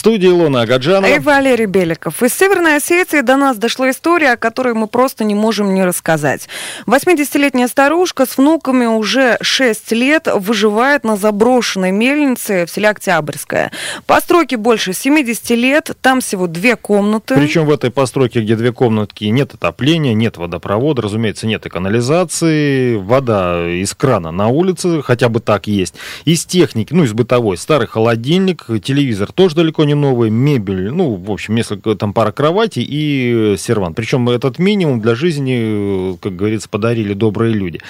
Студии Луна Агаджанова. И Валерий Беликов. Из Северной Осетии до нас дошла история, о которой мы просто не можем не рассказать. 80-летняя старушка с внуками уже 6 лет выживает на заброшенной мельнице в селе Октябрьское. Постройке больше 70 лет, там всего две комнаты. Причем в этой постройке, где две комнатки, нет отопления, нет водопровода, разумеется, нет и канализации, вода из крана на улице, хотя бы так есть. Из техники, ну, из бытовой, старый холодильник, телевизор тоже далеко не новый, мебель, ну, в общем, несколько, там пара кроватей и сервант. Причем этот минимум для жизни, как говорится, подарили добрые люди.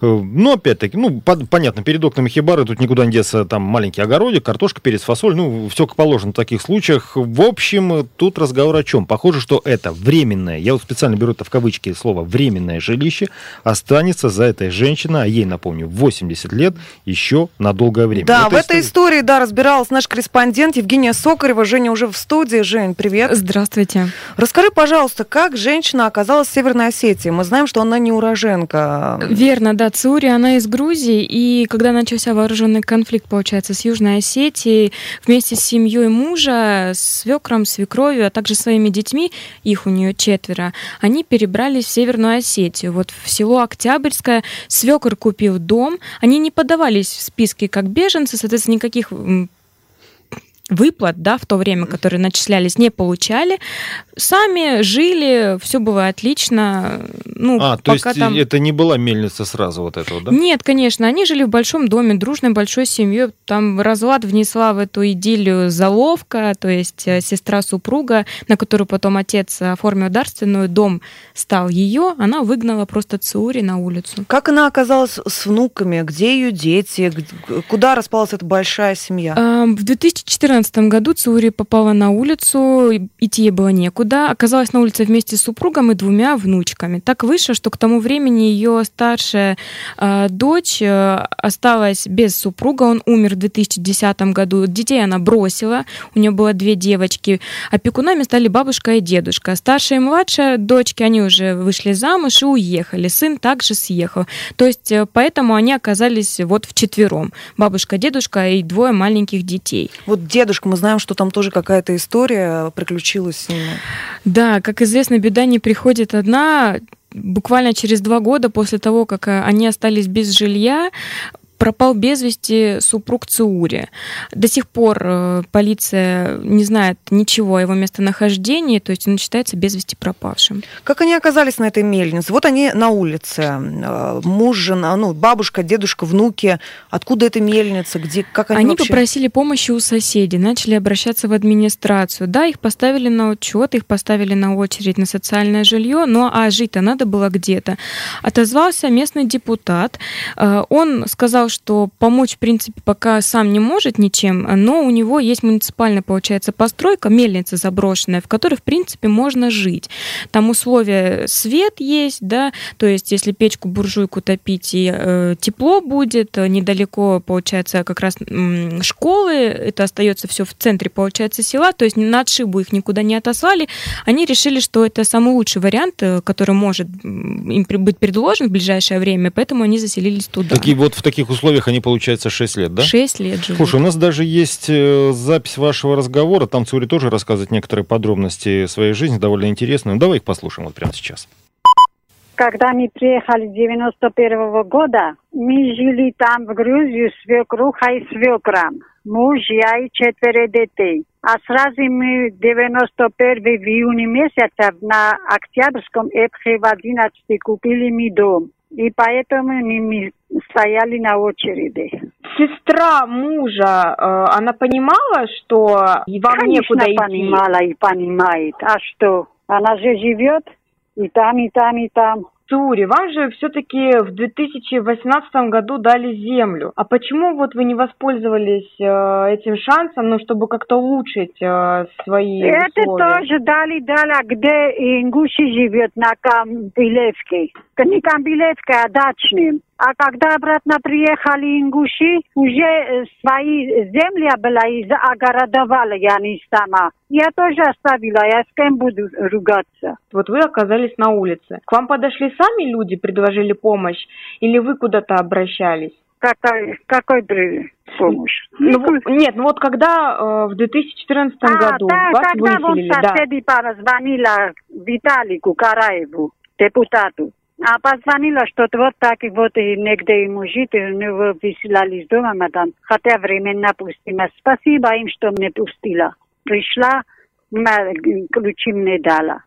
Но, опять-таки, ну, по- понятно, перед окнами хибары тут никуда не деться, там маленький огородик, картошка, перец, фасоль, ну, все как положено в таких случаях. В общем, тут разговор о чем? Похоже, что это временное, я вот специально беру это в кавычки слово временное жилище, останется за этой женщиной, а ей, напомню, 80 лет, еще на долгое время. Да, Это в этой история- истории, да, разбиралась наш корреспондент Евгения Сокарева. Женя уже в студии. Жень, привет. Здравствуйте. Расскажи, пожалуйста, как женщина оказалась в Северной Осетии? Мы знаем, что она не уроженка. Верно, да, Цури, она из Грузии, и когда начался вооруженный конфликт, получается, с Южной Осетией, вместе с семьей мужа, свекром, свекровью, а также своими детьми, их у нее четверо, они перебрались в Северную Осетию, вот в село Октябрьское. Свекр купил дом, они не подавались в списки как беженцы, соответственно, никаких выплат, да, в то время, которые начислялись, не получали. Сами жили, все было отлично. Ну, А, то есть пока там... это не была мельница сразу вот этого, да? Нет, конечно, они жили в большом доме, дружной большой семьей. Там разлад внесла в эту идиллию заловка, то есть э, сестра супруга, на которую потом отец оформил дарственную, дом стал ее, она выгнала просто Циури на улицу. Как она оказалась с внуками? Где ее дети? Куда распалась эта большая семья? В 2014 году Циури попала на улицу, идти ей было некуда. Оказалась на улице вместе с супругом и двумя внучками. Так вышло, что к тому времени ее старшая а, дочь э, осталась без супруга. Он умер в 2010 году. Детей она бросила. У нее было две девочки. Опекунами стали бабушка и дедушка. Старшая и младшая дочки, они уже вышли замуж и уехали. Сын также съехал. То есть э, поэтому они оказались вот вчетвером. Бабушка, дедушка и двое маленьких детей. Вот дедушка, мы знаем, что там тоже какая-то история приключилась с ними. Да, как известно, беда не приходит одна. Буквально через два года после того, как э, они остались без жилья, пропал без вести супруг Циури. До сих пор э, полиция не знает ничего о его местонахождении, то есть он считается без вести пропавшим. Как они оказались на этой мельнице? Вот они на улице. Э, Муж, жена, ну, бабушка, дедушка, внуки. Откуда эта мельница? Где, как они, Они вообще? попросили помощи у соседей, начали обращаться в администрацию. Да, их поставили на учет, их поставили на очередь на социальное жилье, но а жить-то надо было где-то. Отозвался местный депутат. Э, Он сказал, что помочь, в принципе, пока сам не может ничем, но у него есть муниципальная, получается, постройка, мельница заброшенная, в которой, в принципе, можно жить. Там условия свет есть, да, то есть если печку буржуйку топить и э, тепло будет, э, недалеко, получается, как раз м, школы, это остается все в центре, получается, села, то есть на отшибу их никуда не отослали. Они решили, что это самый лучший вариант, э, который может им быть предложен в ближайшее время, поэтому они заселились туда. Такие вот в таких они, получается, 6 лет, да? Шесть лет живут. Слушай, у нас даже есть э, запись вашего разговора, там Цури тоже рассказывает некоторые подробности своей жизни, довольно интересные. Ну, давай их послушаем вот прямо сейчас. Когда мы приехали 91 года, мы жили там в Грузию с свекрухой и свекром. Муж, я и четверо детей. А сразу мы 91 в июне месяца на Октябрьском Эпхе в 11 купили мы дом. И поэтому мы, мы стояли на очереди. Сестра мужа, э, она понимала, что вам Конечно, некуда идти? понимала и понимает. А что? Она же живет и там, и там, и там. Цури, вам же все-таки в 2018 году дали землю. А почему вот вы не воспользовались э, этим шансом, ну, чтобы как-то улучшить э, свои Это условия? тоже дали, дали, а где Ингуши живет на Камбилевке. Не Камбилевке, а дачным. А когда обратно приехали ингуши, уже свои земли была и огородовала я не сама. Я тоже оставила, я с кем буду ругаться. Вот вы оказались на улице. К вам подошли сами люди, предложили помощь, или вы куда-то обращались? Какой, какой помощь? Ну, нет, ну вот когда э, в 2014 а, году да, вас когда вон выселили, да. соседи позвонила Виталику Караеву, депутату. А позвонила, что вот так и вот и негде ему жить, и у него выселяли из дома, мадам. Хотя временно пустила. Спасибо им, что мне пустила. Пришла, м, ключи мне дала.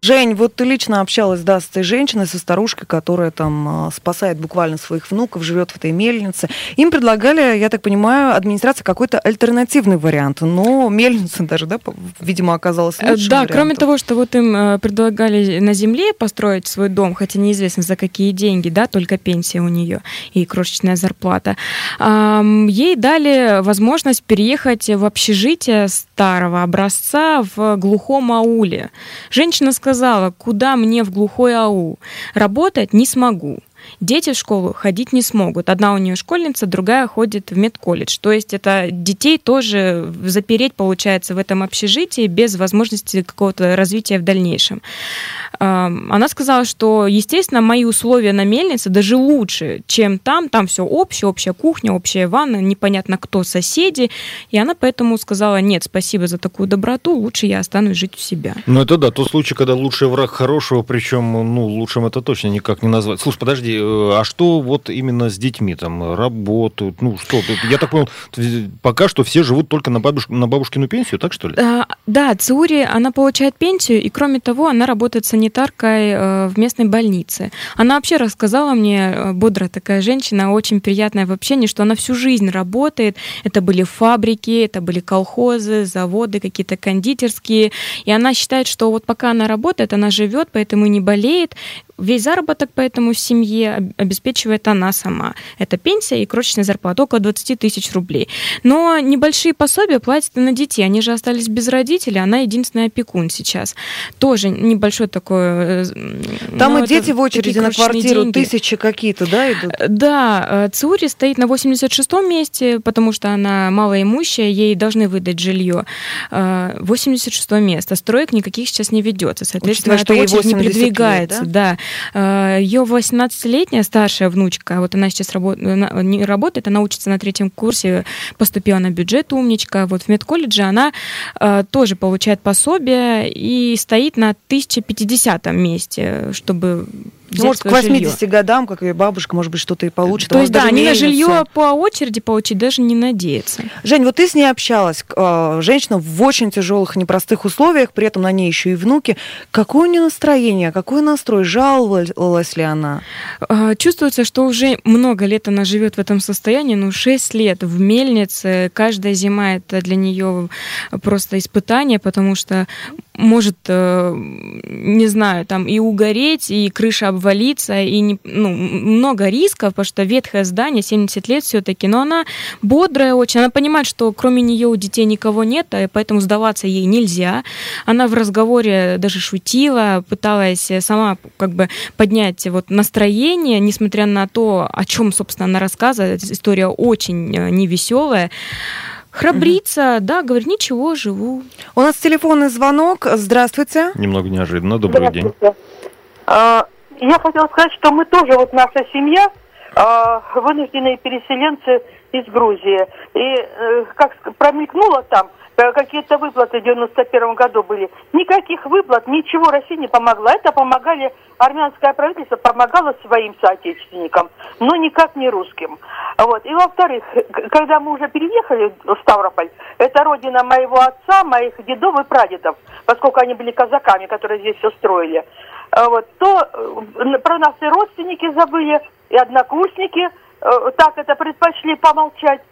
Жень, вот ты лично общалась, да, с этой женщиной, со старушкой, которая там а, спасает буквально своих внуков, живет в этой мельнице. Им предлагали, я так понимаю, администрация какой-то альтернативный вариант. Но мельница даже, да, видимо, оказалась Э, лучшим Да, кроме вариантом. того, что вот им э, предлагали на земле построить свой дом, хотя неизвестно за какие деньги, да, только пенсия у нее и крошечная зарплата, ей дали возможность переехать в общежитие старого образца в глухом ауле. Женщина сказала, куда мне в глухой аул? Работать не смогу. Дети в школу ходить не смогут. Одна у нее школьница, другая ходит в медколледж. То есть это детей тоже запереть, получается, в этом общежитии без возможности какого-то развития в дальнейшем. Ам, Она сказала, что, естественно, мои условия на мельнице даже лучше, чем там. Там все общее, общая кухня, общая ванна, непонятно кто соседи. И она поэтому сказала, нет, спасибо за такую доброту, лучше я останусь жить у себя. Ну, это да, тот случай, когда лучший враг хорошего, причем, ну, лучшим это точно никак не назвать. Слушай, подожди, а что вот именно с детьми там работают? Ну, что, я так понял, т- пока что все живут только на, бабуш- на бабушкину пенсию, так что ли? А, Да, Циури, она получает пенсию, и кроме того, она работает санитаркой э, в местной больнице. Она вообще рассказала мне, э, бодрая такая женщина, очень приятная в общении, что она всю жизнь работает. Это были фабрики, это были колхозы, заводы, какие-то кондитерские. И она считает, что вот пока она работает, она живет, поэтому не болеет. Весь заработок поэтому в семье об- обеспечивает она сама. Это пенсия и крошечная зарплата, около 20 тысяч рублей. Но небольшие пособия платят на детей. Они же остались без родителей, она единственный опекун сейчас. Тоже небольшой такой... э, Там ну, и дети в очереди на квартиру, деньги. тысячи какие-то, да, идут? Да, э, Циури стоит на 86-м месте, потому что она малоимущая, ей должны выдать жилье. 86 место. Строек никаких сейчас не ведется. Соответственно, Учитывая, что очередь не 80 лет, передвигается. да? Ее 18-летняя старшая внучка, вот она сейчас рабо- она не работает, она учится на третьем курсе, поступила на бюджет умничка. Вот в медколледже она э, тоже получает пособие и стоит на 1050 месте, чтобы Ну, может, к своё жилье. 80 годам, как и бабушка, может быть, что-то и получит. а То есть, да, они на жилье по очереди получить даже не надеются. Жень, вот ты с ней общалась. э, Женщина в очень тяжелых, непростых условиях, при этом на ней еще и внуки. Какое у нее настроение, какой настрой? Жаловалась ли она? А, Чувствуется, что уже много лет она живет в этом состоянии, ну, 6 лет в мельнице. Каждая зима это для нее просто испытание, потому что может, э, не знаю, там и угореть, и крыша обвалиться, и не- ну, много рисков, потому что ветхое здание, 70 лет все-таки, но она бодрая очень, она понимает, что кроме нее у детей никого нет, и поэтому сдаваться ей нельзя. Она в разговоре даже шутила, пыталась сама как бы поднять вот настроение, несмотря на то, о чем, собственно, она рассказывает. История очень э, невеселая. Храбрится, да, говорит, ничего, живу. У нас телефонный звонок. Здравствуйте. Немного неожиданно. Добрый день. А, Я хотела сказать, что мы тоже, вот наша семья, вынужденные переселенцы из Грузии. И э, как промелькнуло там, э, какие-то выплаты в 91 году были. Никаких выплат, ничего России не помогла. Это помогали, армянское правительство помогало своим соотечественникам, но никак не русским. Вот. И во-вторых, когда мы уже переехали в Ставрополь, это родина моего отца, моих дедов и прадедов, поскольку они были казаками, которые здесь все строили, А вот, то э, про нас и родственники забыли, и однокурсники э, так это предпочли помолчать.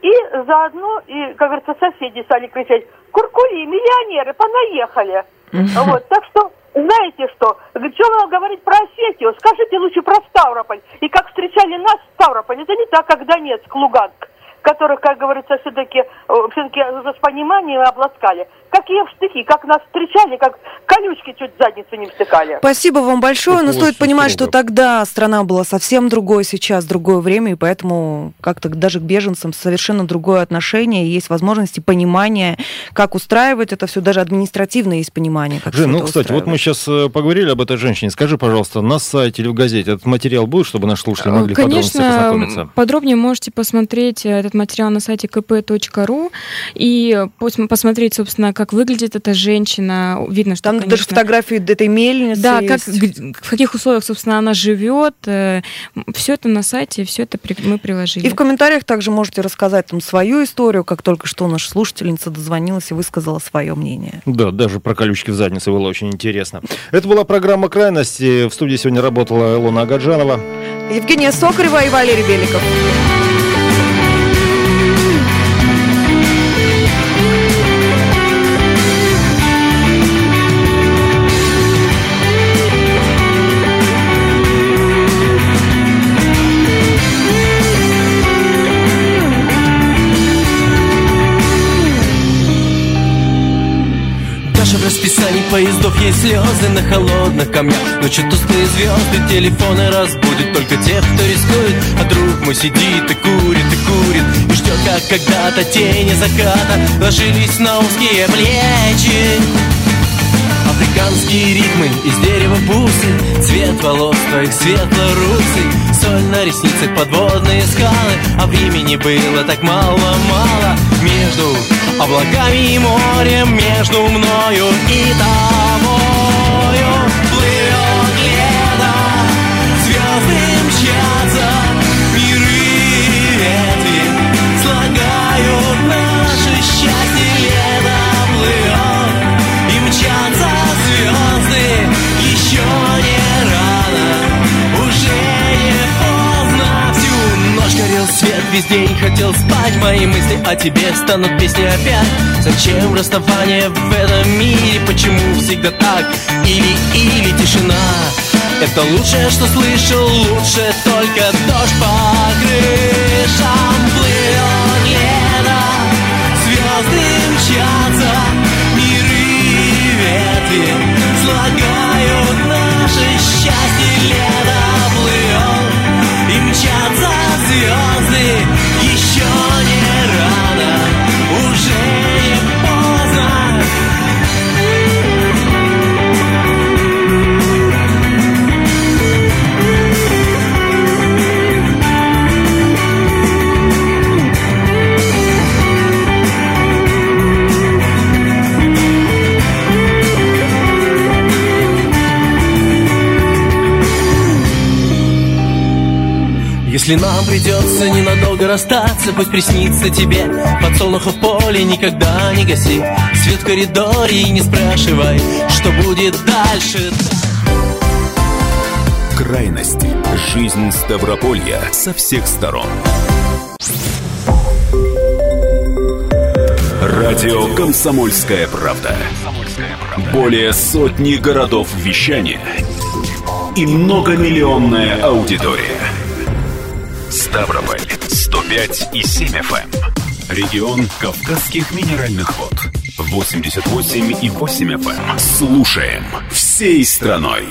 И заодно, и, как говорится, соседи стали кричать, куркули, миллионеры, понаехали. Вот, так что, знаете что, что вам говорить про Осетию? Скажите лучше про Ставрополь. И как встречали нас в Ставрополь. Это не так, как Донецк, Луганск которых, как говорится, все-таки э, все-таки с пониманием обласкали. Какие штыки, как нас встречали, как колючки чуть задницу не втыкали. Спасибо вам большое, Это но стоит понимать, строго. что тогда страна была совсем другой, сейчас другое время, и поэтому как-то даже к беженцам совершенно другое отношение, и есть возможности понимания, как устраивать это все, даже административно есть понимание, как Жень, ну, кстати, вот мы сейчас э, поговорили об этой женщине. Скажи, пожалуйста, на сайте или в газете этот материал будет, чтобы наши слушатели могли Конечно, подробно познакомиться? подробнее можете посмотреть этот этот материал на сайте kp.ru и посмотреть, собственно, как выглядит эта женщина. Видно, что, Там конечно, даже фотографии этой мельницы Да, как, в каких условиях, собственно, она живет. Э, все это на сайте, все это мы приложили. И в комментариях также можете рассказать там свою историю, как только что наша слушательница дозвонилась и высказала свое мнение. Да, даже про колючки в заднице было очень интересно. Это была программа «Крайности». В студии сегодня работала Илона Агаджанова. Евгения Сокарева и Валерий Беликов. Расписании поездов есть слезы на холодных камнях. Ночью тусклые звезды, телефоны разбудят Только тех, кто рискует, а друг мой сидит и курит, и курит И ждет, как когда-то тени заката Ложились на узкие плечи. Африканские ритмы из дерева бусы Цвет волос твоих светло-русый. Соль на ресницах, подводные скалы А времени было так мало-мало облаками и морем Между мною и тобою Весь день хотел спать Мои мысли о тебе станут песни опять Зачем расставание в этом мире? Почему всегда так? Или, или тишина Это лучшее, что слышал Лучше только дождь по крышам Плывет лето Звезды мчатся Миры ветви Слагают Если нам придется ненадолго расстаться Пусть приснится тебе подсолнуха в поле Никогда не гаси свет в коридоре И не спрашивай, что будет дальше Крайности. Жизнь Ставрополья со всех сторон. Радио «Комсомольская правда». Более сотни городов вещания и многомиллионная аудитория. Ставрополь 105 и 7 FM. эм. Регион Кавказских минеральных вод 88 и 8 FM. Слушаем всей страной.